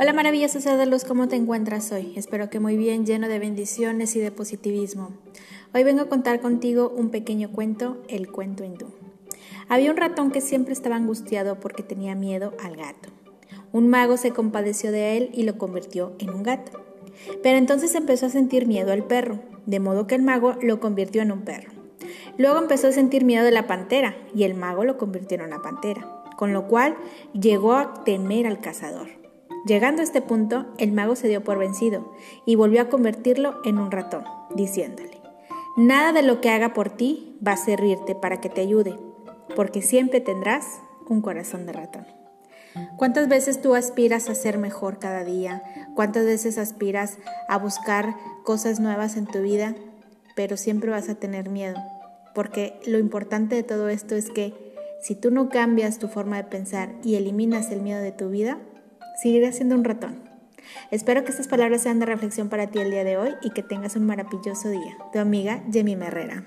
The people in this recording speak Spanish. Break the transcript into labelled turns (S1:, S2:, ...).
S1: Hola maravillosos seres de luz, ¿cómo te encuentras hoy? Espero que muy bien, lleno de bendiciones y de positivismo. Hoy vengo a contar contigo un pequeño cuento, el cuento hindú. Había un ratón que siempre estaba angustiado porque tenía miedo al gato. Un mago se compadeció de él y lo convirtió en un gato. Pero entonces empezó a sentir miedo al perro, de modo que el mago lo convirtió en un perro. Luego empezó a sentir miedo de la pantera y el mago lo convirtió en una pantera, con lo cual llegó a temer al cazador. Llegando a este punto, el mago se dio por vencido y volvió a convertirlo en un ratón, diciéndole, Nada de lo que haga por ti va a servirte para que te ayude, porque siempre tendrás un corazón de ratón. ¿Cuántas veces tú aspiras a ser mejor cada día? ¿Cuántas veces aspiras a buscar cosas nuevas en tu vida? Pero siempre vas a tener miedo, porque lo importante de todo esto es que si tú no cambias tu forma de pensar y eliminas el miedo de tu vida, seguirás siendo un ratón. Espero que estas palabras sean de reflexión para ti el día de hoy y que tengas un maravilloso día. Tu amiga Jemmy Herrera.